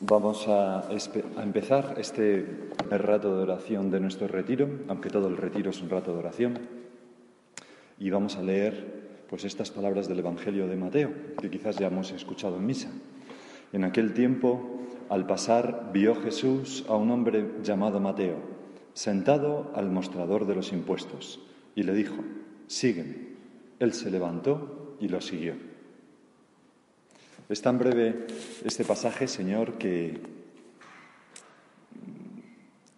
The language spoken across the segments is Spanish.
Vamos a, empezar este rato de oración de nuestro retiro, aunque todo el retiro es un rato de oración, y vamos a leer pues estas palabras del Evangelio de Mateo, que quizás ya hemos escuchado en misa. En aquel tiempo, al pasar, vio Jesús a un hombre llamado Mateo, sentado al mostrador de los impuestos, y le dijo, sígueme. Él se levantó y lo siguió. Es tan breve este pasaje, Señor, que,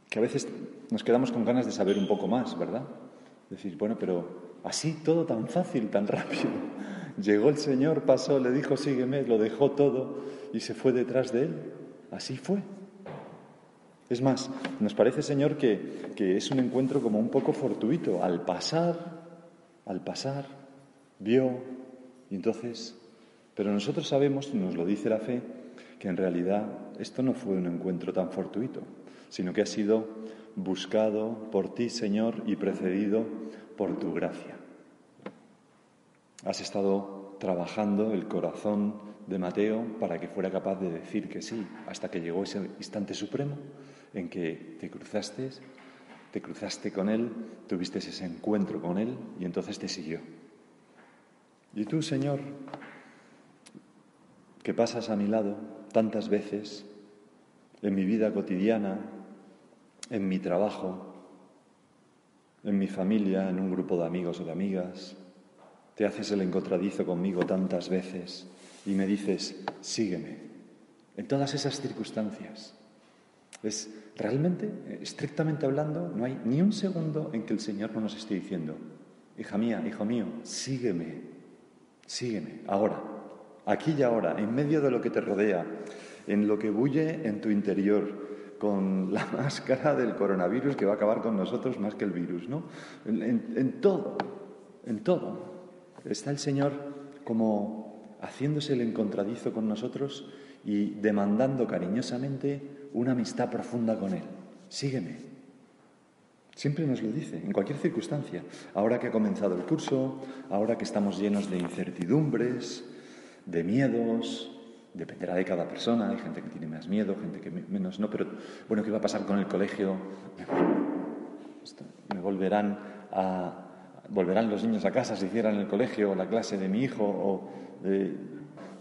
que a veces nos quedamos con ganas de saber un poco más, ¿verdad? Decir, bueno, pero así todo tan fácil, tan rápido. Llegó el Señor, pasó, le dijo, sígueme, lo dejó todo y se fue detrás de él. Así fue. Es más, nos parece, Señor, que, que es un encuentro como un poco fortuito. Al pasar, al pasar, vio y entonces pero nosotros sabemos, nos lo dice la fe, que en realidad esto no fue un encuentro tan fortuito, sino que ha sido buscado por ti, Señor, y precedido por tu gracia. Has estado trabajando el corazón de Mateo para que fuera capaz de decir que sí, hasta que llegó ese instante supremo en que te cruzaste, te cruzaste con él, tuviste ese encuentro con él y entonces te siguió. Y tú, Señor, que pasas a mi lado tantas veces en mi vida cotidiana, en mi trabajo, en mi familia, en un grupo de amigos o de amigas. Te haces el encontradizo conmigo tantas veces y me dices, sígueme. En todas esas circunstancias. Es realmente, estrictamente hablando, no hay ni un segundo en que el Señor no nos esté diciendo, hija mía, hijo mío, sígueme, sígueme, ahora aquí y ahora, en medio de lo que te rodea, en lo que bulle en tu interior, con la máscara del coronavirus que va a acabar con nosotros más que el virus, ¿no? En, todo, en todo. Está el Señor como haciéndose el encontradizo con nosotros y demandando cariñosamente una amistad profunda con Él. Sígueme. Siempre nos lo dice, en cualquier circunstancia. Ahora que ha comenzado el curso, ahora que estamos llenos de incertidumbres, de miedos, dependerá de cada persona, hay gente que tiene más miedo, gente que menos no, pero bueno, ¿qué va a pasar con el colegio? ¿Me volverán a volverán los niños a casa si hicieran el colegio o la clase de mi hijo o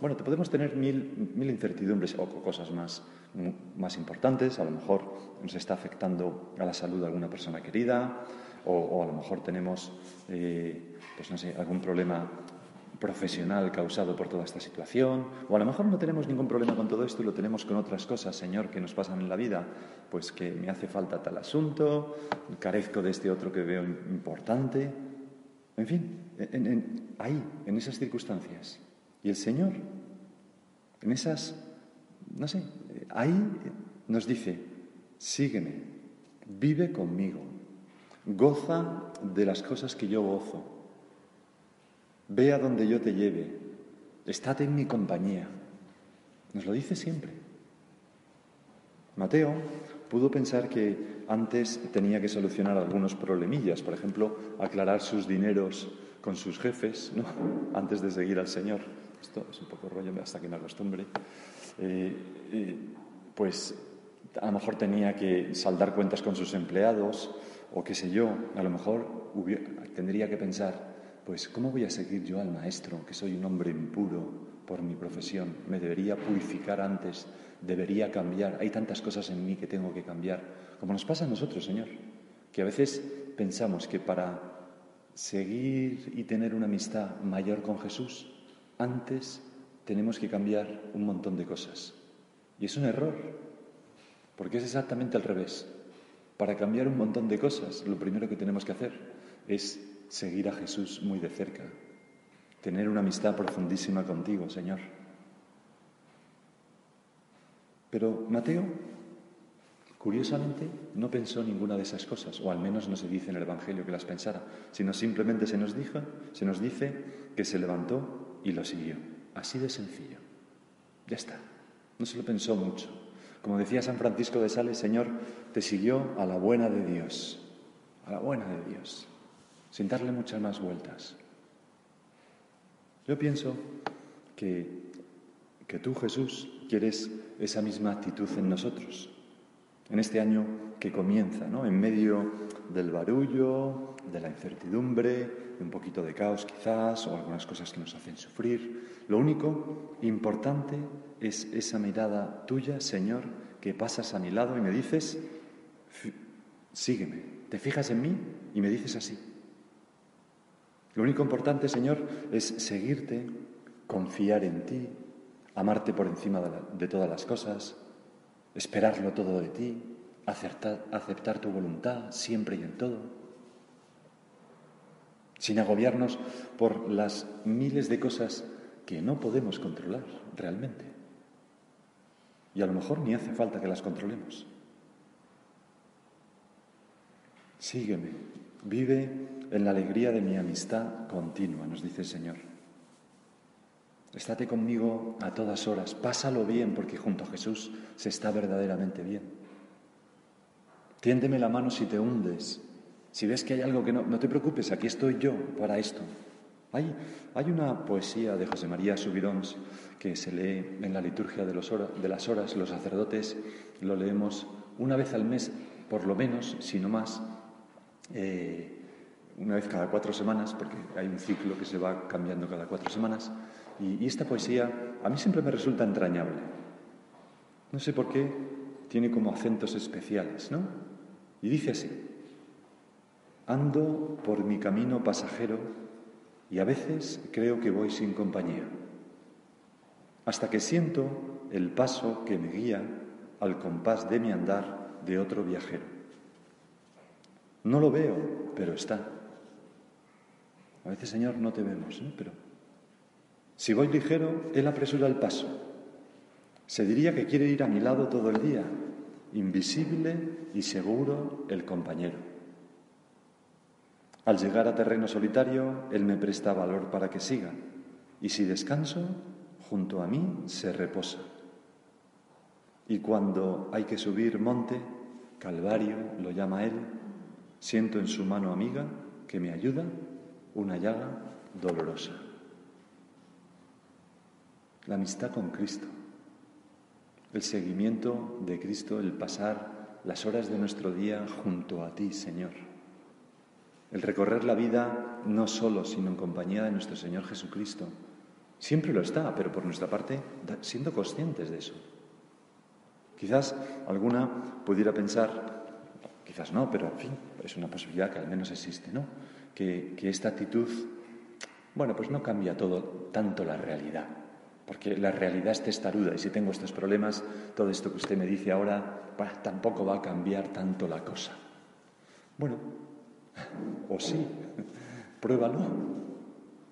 bueno, te podemos tener mil, mil incertidumbres o cosas más, más importantes. A lo mejor nos está afectando a la salud de alguna persona querida, o, a lo mejor tenemos, eh, pues no sé, algún problema profesional causado por toda esta situación, o a lo mejor no tenemos ningún problema con todo esto y lo tenemos con otras cosas, Señor, que nos pasan en la vida, pues que me hace falta tal asunto, carezco de este otro que veo importante, en fin, ahí, en esas circunstancias. Y el Señor, en esas, no sé, ahí nos dice, sígueme, vive conmigo, goza de las cosas que yo gozo Ve a donde yo te lleve, estate en mi compañía. Nos lo dice siempre. Mateo pudo pensar que antes tenía que solucionar algunos problemillas, por ejemplo, aclarar sus dineros con sus jefes, ¿no? antes de seguir al Señor. Esto es un poco rollo hasta que me acostumbre. Eh, eh, pues a lo mejor tenía que saldar cuentas con sus empleados o qué sé yo, a lo mejor tendría que pensar, pues ¿cómo voy a seguir yo al maestro, que soy un hombre impuro por mi profesión? Me debería purificar antes, debería cambiar. Hay tantas cosas en mí que tengo que cambiar, como nos pasa a nosotros, Señor, que a veces pensamos que para seguir y tener una amistad mayor con Jesús, antes tenemos que cambiar un montón de cosas. Y es un error, porque es exactamente al revés. Para cambiar un montón de cosas, lo primero que tenemos que hacer es seguir a Jesús muy de cerca, tener una amistad profundísima contigo, Señor. Pero Mateo Curiosamente, no pensó ninguna de esas cosas, o al menos no se dice en el Evangelio que las pensara, sino simplemente se nos dijo, se nos dice que se levantó y lo siguió. Así de sencillo. Ya está. No se lo pensó mucho. Como decía San Francisco de Sales, Señor, te siguió a la buena de Dios, a la buena de Dios, sin darle muchas más vueltas. Yo pienso que, que tú, Jesús, quieres esa misma actitud en nosotros en este año que comienza, ¿no? en medio del barullo, de la incertidumbre, de un poquito de caos quizás, o algunas cosas que nos hacen sufrir. Lo único importante es esa mirada tuya, Señor, que pasas a mi lado y me dices, sígueme, te fijas en mí y me dices así. Lo único importante, Señor, es seguirte, confiar en ti, amarte por encima de todas las cosas, esperarlo todo de ti, aceptar, aceptar tu voluntad siempre y en todo, sin agobiarnos por las miles de cosas que no podemos controlar realmente. Y a lo mejor ni hace falta que las controlemos. Sígueme, vive en la alegría de mi amistad continua, nos dice el Señor. Estate conmigo a todas horas, pásalo bien porque junto a Jesús se está verdaderamente bien. Tiéndeme la mano si te hundes, si ves que hay algo que no, no te preocupes, aquí estoy yo para esto. Hay, hay una poesía de José María Subirons que se lee en la liturgia de, los de las horas, los sacerdotes lo leemos una vez al mes, por lo menos, si no más, eh, una vez cada cuatro semanas, porque hay un ciclo que se va cambiando cada cuatro semanas. Y, esta poesía a mí siempre me resulta entrañable. No sé por qué tiene como acentos especiales, ¿no? Y dice así, ando por mi camino pasajero y a veces creo que voy sin compañía, hasta que siento el paso que me guía al compás de mi andar de otro viajero. No lo veo, pero está. A veces, Señor, no te vemos, ¿eh? pero si voy ligero, Él apresura el paso. Se diría que quiere ir a mi lado todo el día, invisible y seguro el compañero. Al llegar a terreno solitario, Él me presta valor para que siga, y si descanso, junto a mí se reposa. Y cuando hay que subir monte, Calvario lo llama Él, siento en su mano amiga que me ayuda una llaga dolorosa la amistad con Cristo, el seguimiento de Cristo, el pasar las horas de nuestro día junto a ti, Señor. El recorrer la vida no solo, sino en compañía de nuestro Señor Jesucristo. Siempre lo está, pero por nuestra parte, siendo conscientes de eso. Quizás alguna pudiera pensar, quizás no, pero en fin, es una posibilidad que al menos existe, ¿no? Que, esta actitud, bueno, pues no cambia todo tanto la realidad porque la realidad es testaruda y si tengo estos problemas, todo esto que usted me dice ahora, tampoco va a cambiar tanto la cosa. Bueno, o sí, pruébalo,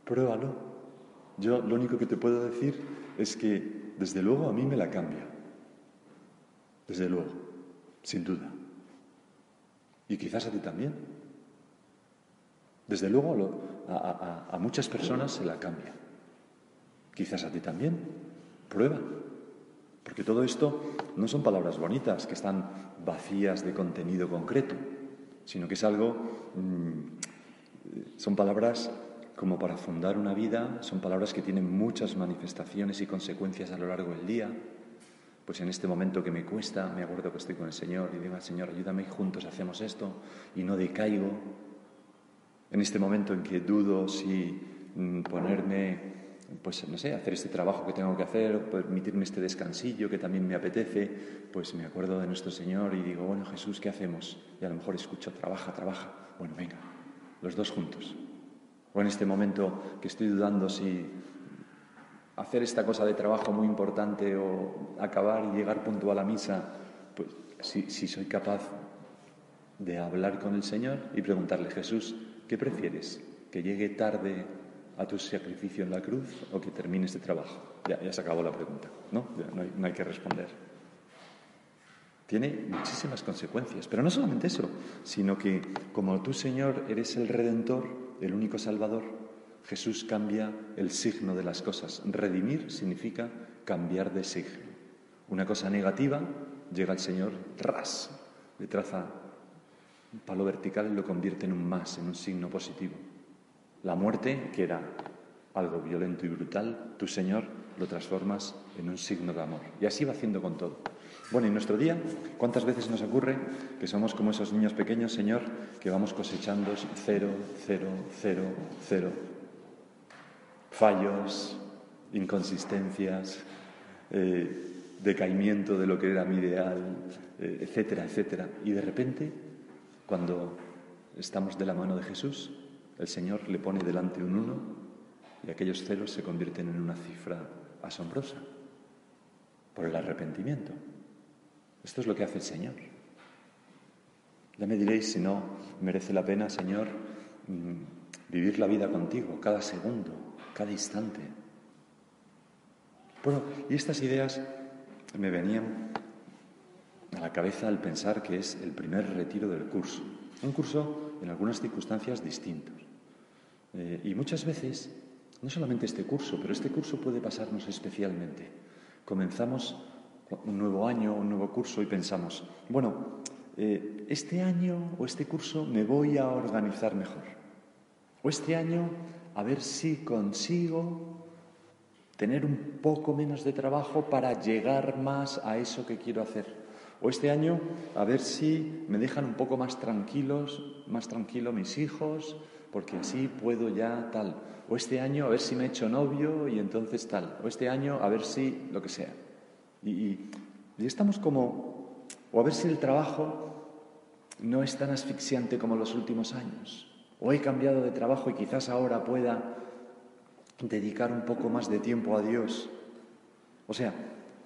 pruébalo. Yo lo único que te puedo decir es que desde luego a mí me la cambia, desde luego, sin duda. Y quizás a ti también. Desde luego a muchas personas se la cambia. Quizás a ti también. Prueba. Porque todo esto no son palabras bonitas que están vacías de contenido concreto, sino que es algo, mm, son palabras como para fundar una vida, son palabras que tienen muchas manifestaciones y consecuencias a lo largo del día. Pues en este momento que me cuesta, me acuerdo que estoy con el Señor y digo al Señor, ayúdame y juntos hacemos esto y no decaigo. En este momento en que dudo si mm, ponerme pues no sé, hacer este trabajo que tengo que hacer, permitirme este descansillo que también me apetece, pues me acuerdo de nuestro Señor y digo, bueno Jesús, ¿qué hacemos? Y a lo mejor escucho, trabaja, trabaja. Bueno, venga, los dos juntos. O en este momento que estoy dudando si hacer esta cosa de trabajo muy importante o acabar y llegar puntual a misa, pues si, si soy capaz de hablar con el Señor y preguntarle, Jesús, ¿qué prefieres? ¿Que llegue tarde a tu sacrificio en la cruz o que termine este trabajo? Ya, se acabó la pregunta, ¿no? no, hay, que responder. tiene muchísimas consecuencias. Pero no solamente eso, sino que como tú, Señor, eres el Redentor, el único Salvador, Jesús cambia el signo de las cosas. Redimir significa cambiar de signo. Una cosa negativa, llega el Señor, ras, le traza palo vertical lo convierte en un más, en un signo positivo. La muerte, que era algo violento y brutal, tu Señor lo transformas en un signo de amor. Y así va haciendo con todo. Bueno, en nuestro día, ¿cuántas veces nos ocurre que somos como esos niños pequeños, Señor, que vamos cosechando cero, cero, cero, cero? Fallos, inconsistencias, eh, decaimiento de lo que era mi ideal, eh, etcétera, etcétera. Y de repente, cuando estamos de la mano de Jesús, el Señor le pone delante un uno y aquellos ceros se convierten en una cifra asombrosa por el arrepentimiento. Esto es lo que hace el Señor. Ya me diréis si no merece la pena, Señor, mm, vivir la vida contigo, cada segundo, cada instante. Bueno, y estas ideas me venían a la cabeza al pensar que es el primer retiro del curso. Un curso en algunas circunstancias distintos. Eh, y muchas veces, no solamente este curso, pero este curso puede pasarnos especialmente. Comenzamos un nuevo año, un nuevo curso y pensamos, bueno, eh, este año o este curso me voy a organizar mejor. O este año a ver si consigo tener un poco menos de trabajo para llegar más a eso que quiero hacer. O este año a ver si me dejan un poco más tranquilos, más tranquilo mis hijos, porque así puedo ya tal. O este año a ver si me he hecho novio y entonces tal. O este año a ver si lo que sea. Y, y, estamos como, o a ver si el trabajo no es tan asfixiante como los últimos años. O he cambiado de trabajo y quizás ahora pueda dedicar un poco más de tiempo a Dios. O sea,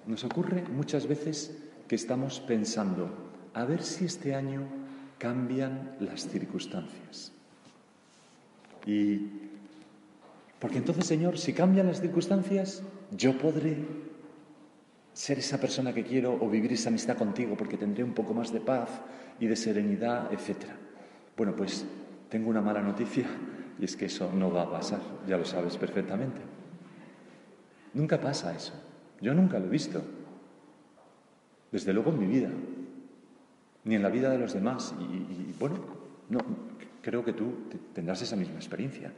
nos ocurre muchas veces que estamos pensando, a ver si este año cambian las circunstancias. Y porque entonces, Señor, si cambian las circunstancias, yo podré ser esa persona que quiero o vivir esa amistad contigo porque tendré un poco más de paz y de serenidad, etc. Bueno, pues tengo una mala noticia y es que eso no va a pasar, ya lo sabes perfectamente. Nunca pasa eso. Yo nunca lo he visto. Desde luego en mi vida, ni en la vida de los demás. Y, bueno, no, creo que tú tendrás esa misma experiencia.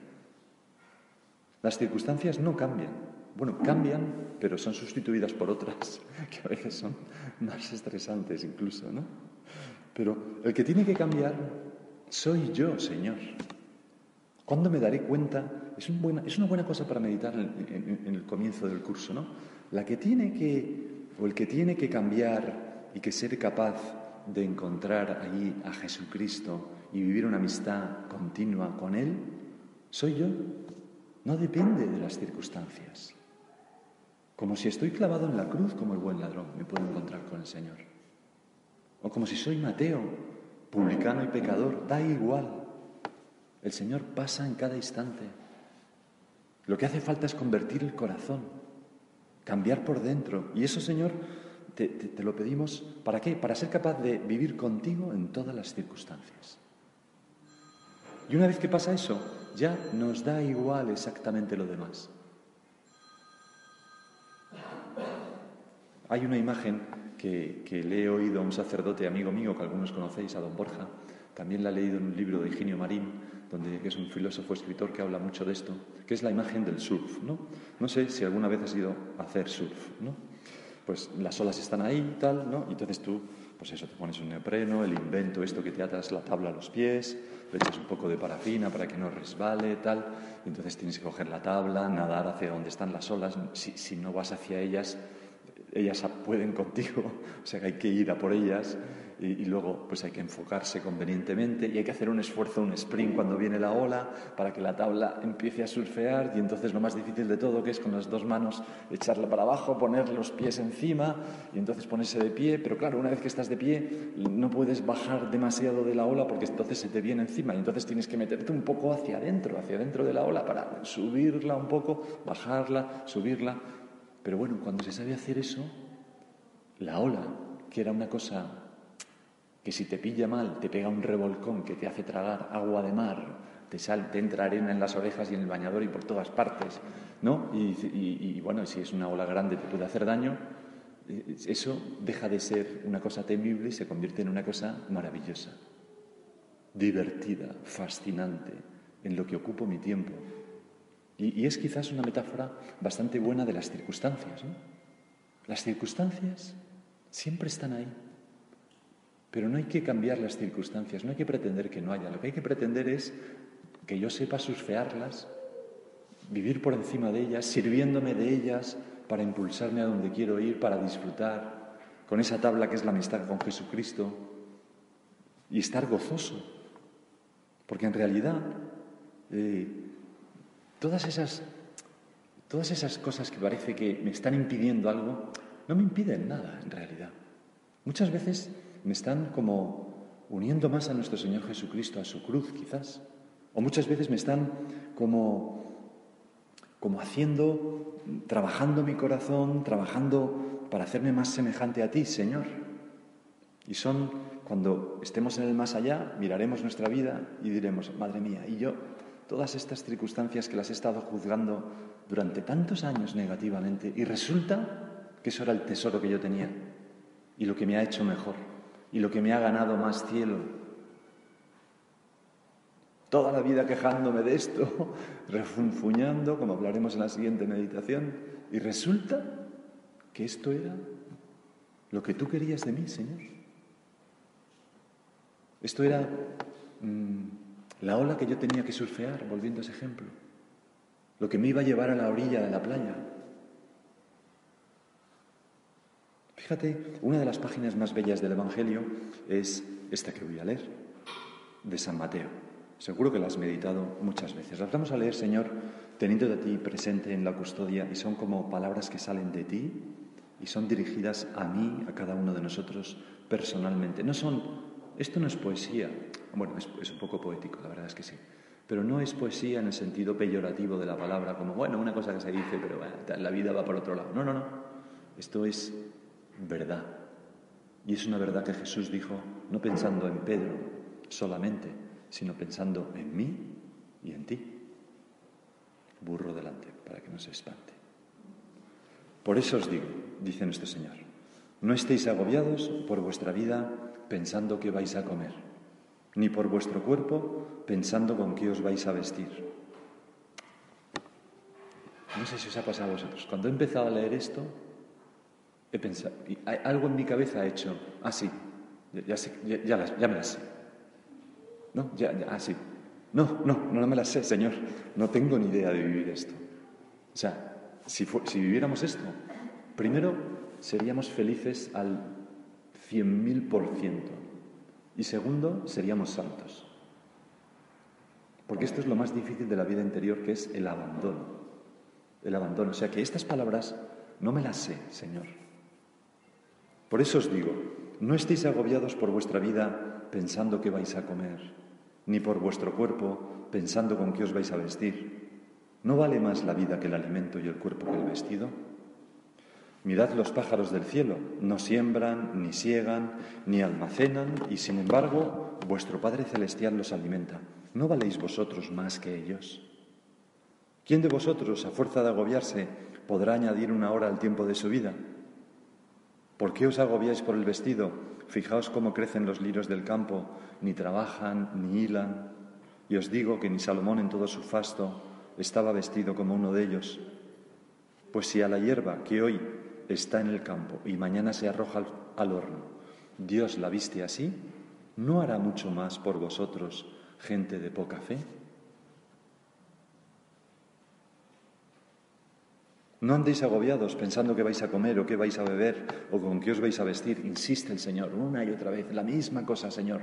Las circunstancias no cambian. Bueno, cambian, pero son sustituidas por otras, que a veces son más estresantes incluso, ¿no? Pero el que tiene que cambiar soy yo, Señor. ¿Cuándo me daré cuenta? Es, una buena cosa para meditar en, en, el comienzo del curso, ¿no? La que tiene que, o el que tiene que cambiar y que ser capaz de encontrar allí a Jesucristo y vivir una amistad continua con Él, soy yo. No depende de las circunstancias. Como si estoy clavado en la cruz como el buen ladrón, me puedo encontrar con el Señor. O como si soy Mateo, publicano y pecador, da igual. El Señor pasa en cada instante. Lo que hace falta es convertir el corazón, cambiar por dentro. Y eso, Señor, te, lo pedimos. ¿Para qué? Para ser capaz de vivir contigo en todas las circunstancias. Y una vez que pasa eso, ya nos da igual exactamente lo demás. Hay una imagen que, que, le he oído a un sacerdote amigo mío, que algunos conocéis, a don Borja, también la he leído en un libro de Higinio Marín, donde, es un filósofo escritor que habla mucho de esto, que es la imagen del surf. ¿no? no sé si alguna vez has ido a hacer surf. ¿no? Pues las olas están ahí tal, ¿no? y entonces tú, pues eso, te pones un neopreno, el invento, esto que te atas la tabla a los pies, le echas un poco de parafina para que no resbale, tal, y entonces tienes que coger la tabla, nadar hacia donde están las olas, si, si no vas hacia ellas, ellas pueden contigo, o sea que hay que ir a por ellas y, luego pues hay que enfocarse convenientemente y hay que hacer un esfuerzo, un sprint cuando viene la ola para que la tabla empiece a surfear y entonces lo más difícil de todo que es con las dos manos echarla para abajo, poner los pies encima y entonces ponerse de pie, pero claro, una vez que estás de pie no puedes bajar demasiado de la ola porque entonces se te viene encima y entonces tienes que meterte un poco hacia adentro, hacia adentro de la ola para subirla un poco, bajarla, subirla. Pero bueno, cuando se sabe hacer eso, la ola que era una cosa que si te pilla mal, te pega un revolcón que te hace tragar agua de mar, te, sal, entra arena en las orejas y en el bañador y por todas partes, ¿no? Y, bueno, si es una ola grande te puede hacer daño, eh, eso deja de ser una cosa temible y se convierte en una cosa maravillosa, divertida, fascinante, en lo que ocupo mi tiempo. Y, y es quizás una metáfora bastante buena de las circunstancias. Las circunstancias siempre están ahí. Pero no hay que cambiar las circunstancias, no hay que pretender que no haya. Lo que hay que pretender es que yo sepa surfearlas, vivir por encima de ellas, sirviéndome de ellas para impulsarme a donde quiero ir, para disfrutar con esa tabla que es la amistad con Jesucristo y estar gozoso. Porque en realidad eh, todas, esas, todas esas cosas que parece que me están impidiendo algo, no me impiden nada en realidad. Muchas veces me están como uniendo más a nuestro Señor Jesucristo, a su cruz quizás. O muchas veces me están como, como haciendo, trabajando mi corazón, trabajando para hacerme más semejante a ti, Señor. Y son cuando estemos en el más allá, miraremos nuestra vida y diremos, Madre mía, y yo, todas estas circunstancias que las he estado juzgando durante tantos años negativamente, y resulta que eso era el tesoro que yo tenía y lo que me ha hecho mejor y lo que me ha ganado más cielo. Toda la vida quejándome de esto, refunfuñando, como hablaremos en la siguiente meditación, y resulta que esto era lo que tú querías de mí, Señor. Esto era mm, la ola que yo tenía que surfear, volviendo a ese ejemplo, lo que me iba a llevar a la orilla de la playa, Fíjate, una de las páginas más bellas del Evangelio es esta que voy a leer, de San Mateo. Seguro que la has meditado muchas veces. Las vamos a leer, Señor, teniendo de ti presente en la custodia y son como palabras que salen de ti y son dirigidas a mí, a cada uno de nosotros personalmente. No son, esto no es poesía, bueno, es, un poco poético, la verdad es que sí, pero no es poesía en el sentido peyorativo de la palabra, como, bueno, una cosa que se dice, pero la vida va por otro lado. No, no, no. Esto es verdad. Y es una verdad que Jesús dijo no pensando en Pedro solamente, sino pensando en mí y en ti. Burro delante, para que no se espante. Por eso os digo, dice nuestro Señor, no estéis agobiados por vuestra vida pensando qué vais a comer, ni por vuestro cuerpo pensando con qué os vais a vestir. No sé si os ha pasado a vosotros. Cuando he empezado a leer esto, he pensado, algo en mi cabeza ha hecho, ah, sí, ya, me las sé. No, ya, ya, ah, sí. No, no, no me las sé, Señor. No tengo ni idea de vivir esto. O sea, si, si viviéramos esto, primero seríamos felices al cien mil por ciento. Y segundo, seríamos santos. Porque esto es lo más difícil de la vida interior, que es el abandono. El abandono. O sea que estas palabras no me las sé, Señor. Por eso os digo, no estéis agobiados por vuestra vida pensando qué vais a comer, ni por vuestro cuerpo pensando con qué os vais a vestir. ¿No vale más la vida que el alimento y el cuerpo que el vestido? Mirad los pájaros del cielo, no siembran, ni siegan, ni almacenan, y sin embargo vuestro Padre Celestial los alimenta. ¿No valéis vosotros más que ellos? ¿Quién de vosotros, a fuerza de agobiarse, podrá añadir una hora al tiempo de su vida? ¿Por qué os agobiáis por el vestido? Fijaos cómo crecen los lirios del campo, ni trabajan, ni hilan. Y os digo que ni Salomón en todo su fasto estaba vestido como uno de ellos. Pues si a la hierba que hoy está en el campo y mañana se arroja al horno, Dios la viste así, ¿no hará mucho más por vosotros, gente de poca fe? No andéis agobiados pensando que vais a comer o qué vais a beber o con qué os vais a vestir. Insiste el Señor una y otra vez, la misma cosa, Señor,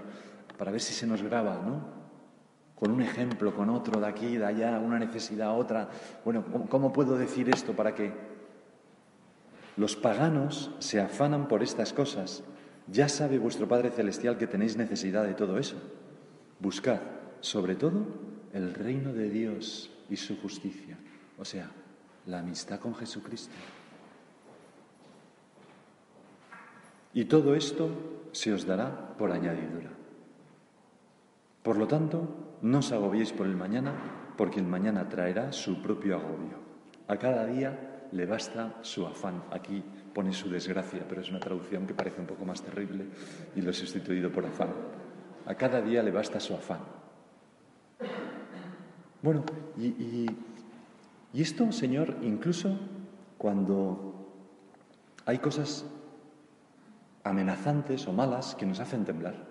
para ver si se nos graba, ¿no? Con un ejemplo, con otro de aquí, de allá, una necesidad, otra. Bueno, ¿cómo puedo decir esto para que los paganos se afanan por estas cosas? Ya sabe vuestro Padre Celestial que tenéis necesidad de todo eso. Buscad, sobre todo, el reino de Dios y su justicia. O sea, la amistad con Jesucristo. Y todo esto se os dará por añadidura. Por lo tanto, no os agobiéis por el mañana, porque el mañana traerá su propio agobio. A cada día le basta su afán. Aquí pone su desgracia, pero es una traducción que parece un poco más terrible y lo he sustituido por afán. A cada día le basta su afán. Bueno, y, y esto, Señor, incluso cuando hay cosas amenazantes o malas que nos hacen temblar.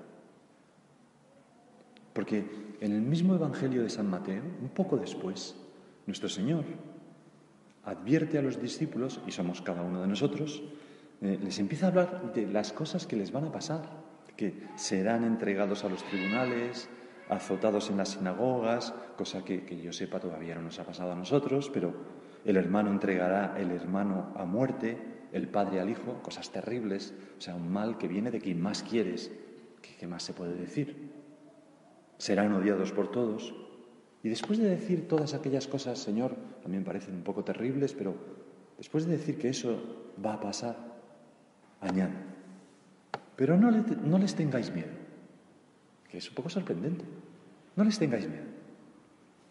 Porque en el mismo Evangelio de San Mateo, un poco después, nuestro Señor advierte a los discípulos, y somos cada uno de nosotros, eh, les empieza a hablar de las cosas que les van a pasar, que serán entregados a los tribunales, azotados en las sinagogas, cosa que, yo sepa todavía no nos ha pasado a nosotros, pero el hermano entregará el hermano a muerte, el padre al hijo, cosas terribles, o sea, un mal que viene de quien más quieres, ¿qué más se puede decir? Serán odiados por todos. Y después de decir todas aquellas cosas, Señor, a mí me parecen un poco terribles, pero después de decir que eso va a pasar, añade, pero no les tengáis miedo, que es un poco sorprendente, no les tengáis miedo.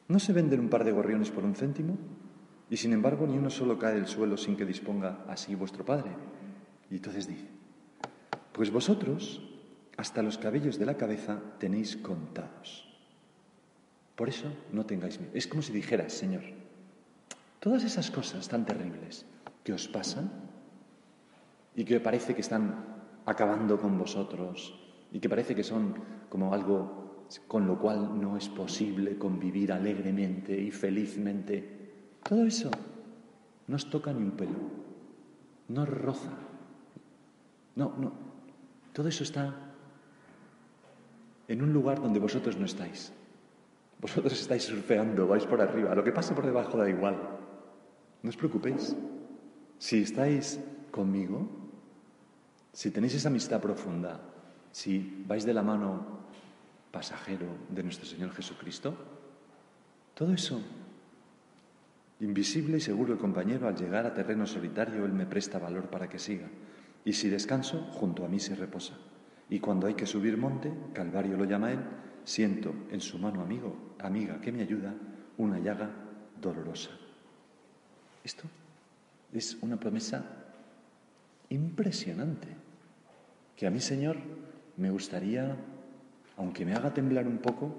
¿No se venden un par de gorriones por un céntimo? Y sin embargo, ni uno solo cae del suelo sin que disponga así vuestro Padre. Y entonces dice, pues vosotros, hasta los cabellos de la cabeza, tenéis contados. Por eso no tengáis miedo. Es como si dijeras, Señor, todas esas cosas tan terribles que os pasan y que parece que están acabando con vosotros y que parece que son como algo con lo cual no es posible convivir alegremente y felizmente todo eso no os toca ni un pelo, no roza. No, no. Todo eso está en un lugar donde vosotros no estáis. Vosotros estáis surfeando, vais por arriba. Lo que pase por debajo da igual. No os preocupéis. Si estáis conmigo, si tenéis esa amistad profunda, si vais de la mano pasajero de nuestro Señor Jesucristo, todo eso Invisible y seguro el compañero, al llegar a terreno solitario, él me presta valor para que siga. Y si descanso, junto a mí se reposa. Y cuando hay que subir monte, Calvario lo llama él, siento en su mano amigo, amiga que me ayuda, una llaga dolorosa. Esto es una promesa impresionante, que a mí, Señor, me gustaría, aunque me haga temblar un poco,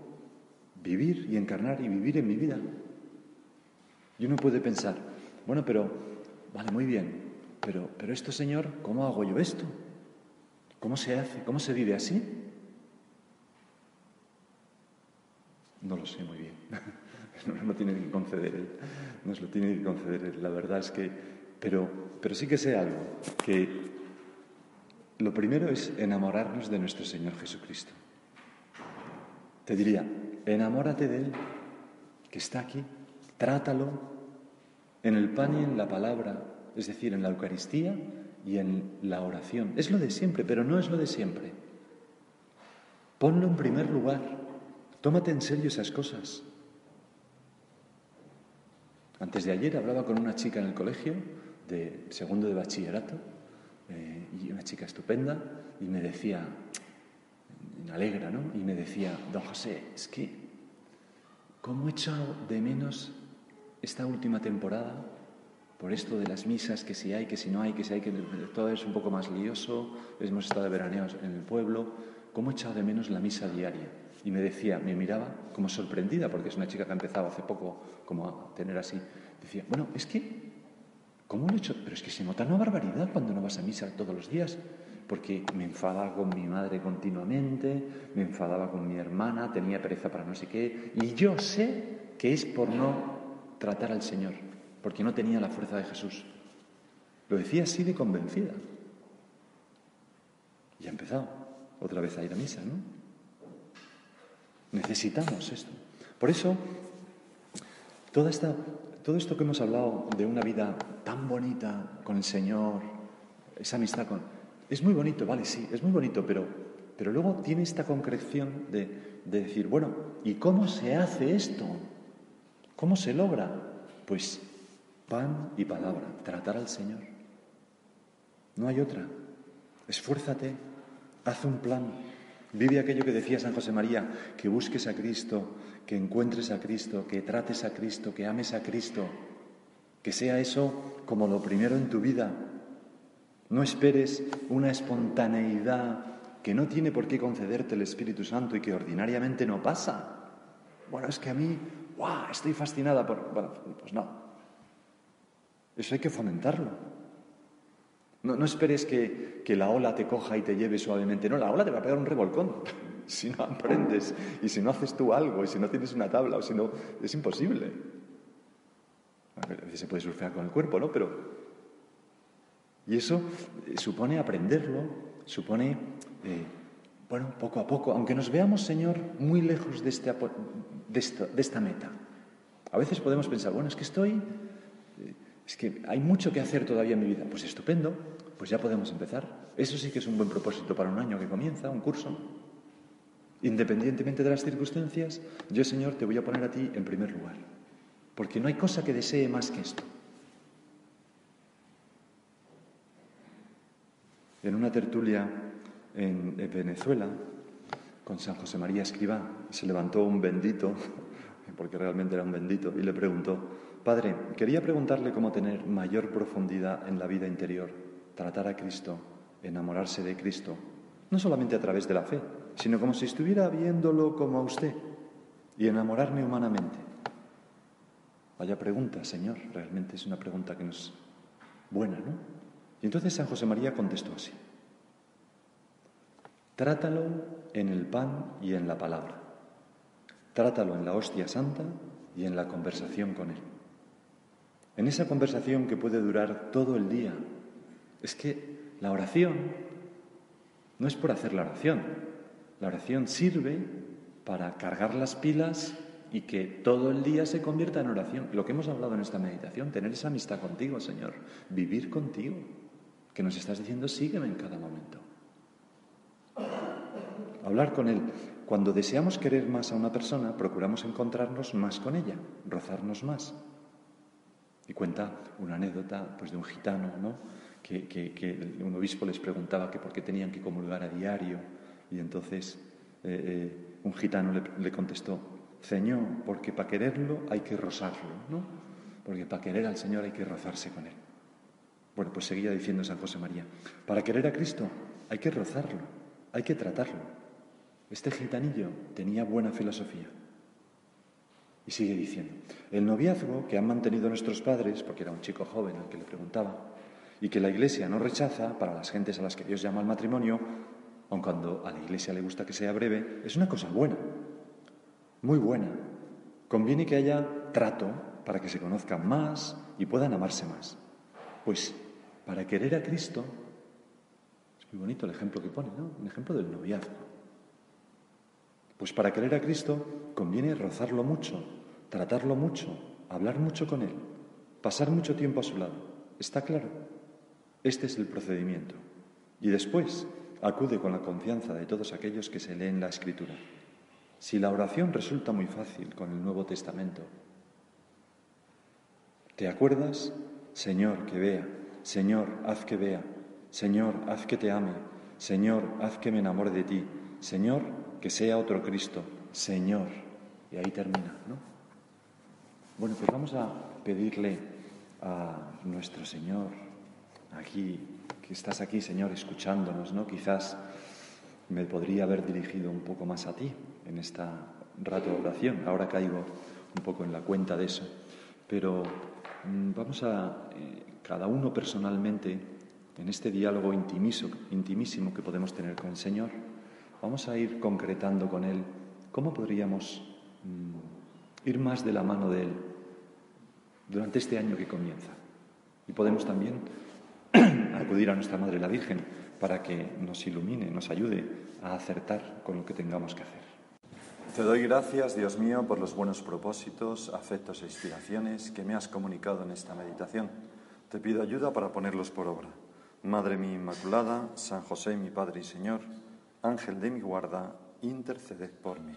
vivir y encarnar y vivir en mi vida. Y uno puede pensar, bueno, pero, vale, muy bien, pero, pero esto, Señor, ¿cómo hago yo esto? ¿Cómo se hace? ¿Cómo se vive así? No lo sé muy bien. Nos lo tiene que conceder él. Nos lo tiene que conceder él. La verdad es que. Pero, pero sí que sé algo: que lo primero es enamorarnos de nuestro Señor Jesucristo. Te diría, enamórate de Él, que está aquí, Trátalo en el pan y en la palabra, es decir, en la Eucaristía y en la oración. Es lo de siempre, pero no es lo de siempre. Ponlo en primer lugar. Tómate en serio esas cosas. Antes de ayer hablaba con una chica en el colegio, de segundo de bachillerato, eh, y una chica estupenda, y me decía, me alegra, ¿no? Y me decía, don José, es que, ¿cómo he echado de menos esta última temporada, por esto de las misas, que si hay, que si no hay, que si hay, que todo es un poco más lioso, hemos estado de veraneos en el pueblo, ¿cómo he echado de menos la misa diaria? Y me decía, me miraba como sorprendida, porque es una chica que ha empezado hace poco como a tener así. Decía, bueno, es que, ¿cómo lo he hecho? Pero es que se nota una barbaridad cuando no vas a misa todos los días, porque me enfadaba con mi madre continuamente, me enfadaba con mi hermana, tenía pereza para no sé qué, y yo sé que es por no tratar al Señor, porque no tenía la fuerza de Jesús. Lo decía así de convencida. Y ha empezado otra vez a ir a misa, ¿no? Necesitamos esto. Por eso, toda esta, todo esto que hemos hablado de una vida tan bonita con el Señor, esa amistad con... Es muy bonito, vale, sí, es muy bonito, pero, pero luego tiene esta concreción de, de decir, bueno, ¿y cómo se hace esto? ¿Cómo se logra? Pues pan y palabra, tratar al Señor. No hay otra. Esfuérzate, haz un plan, vive aquello que decía San José María, que busques a Cristo, que encuentres a Cristo, que trates a Cristo, que ames a Cristo, que sea eso como lo primero en tu vida. No esperes una espontaneidad que no tiene por qué concederte el Espíritu Santo y que ordinariamente no pasa. Bueno, es que a mí, ¡guau! Estoy fascinada por... Bueno, pues no. Eso hay que fomentarlo. No, esperes que, que, la ola te coja y te lleve suavemente. No, la ola te va a pegar un revolcón. si no aprendes y si no haces tú algo y si no tienes una tabla o si no... Es imposible. A veces se puede surfear con el cuerpo, ¿no? Pero... Y eso eh, supone aprenderlo, supone eh, bueno, poco a poco, aunque nos veamos, Señor, muy lejos de, este, de, esta meta. A veces podemos pensar, bueno, es que estoy, es que hay mucho que hacer todavía en mi vida. Pues estupendo, pues ya podemos empezar. Eso sí que es un buen propósito para un año que comienza, un curso. Independientemente de las circunstancias, yo, Señor, te voy a poner a ti en primer lugar. Porque no hay cosa que desee más que esto. En una tertulia en Venezuela con San José María Escribá. Se levantó un bendito, porque realmente era un bendito, y le preguntó, Padre, quería preguntarle cómo tener mayor profundidad en la vida interior, tratar a Cristo, enamorarse de Cristo, no solamente a través de la fe, sino como si estuviera viéndolo como a usted, y enamorarme humanamente. Vaya pregunta, Señor, realmente es una pregunta que nos buena, ¿no? Y entonces San José María contestó así. Trátalo en el pan y en la palabra. Trátalo en la hostia santa y en la conversación con Él. En esa conversación que puede durar todo el día. Es que la oración no es por hacer la oración. La oración sirve para cargar las pilas y que todo el día se convierta en oración. Lo que hemos hablado en esta meditación, tener esa amistad contigo, Señor, vivir contigo, que nos estás diciendo, sígueme en cada momento hablar con Él. Cuando deseamos querer más a una persona, procuramos encontrarnos más con ella, rozarnos más. Y cuenta una anécdota pues, de un gitano, ¿no? que, un obispo les preguntaba que por qué tenían que comulgar a diario. Y entonces eh, eh, un gitano le, contestó, Señor, porque para quererlo hay que rozarlo, ¿no? Porque para querer al Señor hay que rozarse con Él. Bueno, pues seguía diciendo San José María, para querer a Cristo hay que rozarlo, hay que tratarlo. Este gitanillo tenía buena filosofía. Y sigue diciendo, el noviazgo que han mantenido nuestros padres, porque era un chico joven al que le preguntaba, y que la Iglesia no rechaza para las gentes a las que Dios llama al matrimonio, aun cuando a la Iglesia le gusta que sea breve, es una cosa buena, muy buena. Conviene que haya trato para que se conozcan más y puedan amarse más. Pues para querer a Cristo, es muy bonito el ejemplo que pone, ¿no? Un ejemplo del noviazgo. Pues para querer a Cristo conviene rozarlo mucho, tratarlo mucho, hablar mucho con Él, pasar mucho tiempo a su lado. ¿Está claro? Este es el procedimiento. Y después acude con la confianza de todos aquellos que se leen la Escritura. Si la oración resulta muy fácil con el Nuevo Testamento, ¿te acuerdas? Señor, que vea. Señor, haz que vea. Señor, haz que te ame. Señor, haz que me enamore de ti. Señor, que sea otro Cristo, Señor. Y ahí termina, ¿no? Bueno, pues vamos a pedirle a nuestro Señor, aquí, que estás aquí, Señor, escuchándonos, ¿no? Quizás me podría haber dirigido un poco más a ti en esta rato de oración. Ahora caigo un poco en la cuenta de eso. Pero mm, vamos a, eh, cada uno personalmente, en este diálogo intimísimo que podemos tener con el Señor, vamos a ir concretando con Él cómo podríamos mm, ir más de la mano de Él durante este año que comienza. Y podemos también acudir a nuestra Madre la Virgen para que nos ilumine, nos ayude a acertar con lo que tengamos que hacer. Te doy gracias, Dios mío, por los buenos propósitos, afectos e inspiraciones que me has comunicado en esta meditación. Te pido ayuda para ponerlos por obra. Madre mi Inmaculada, San José mi Padre y Señor, Ángel de mi guarda, interceded por mí.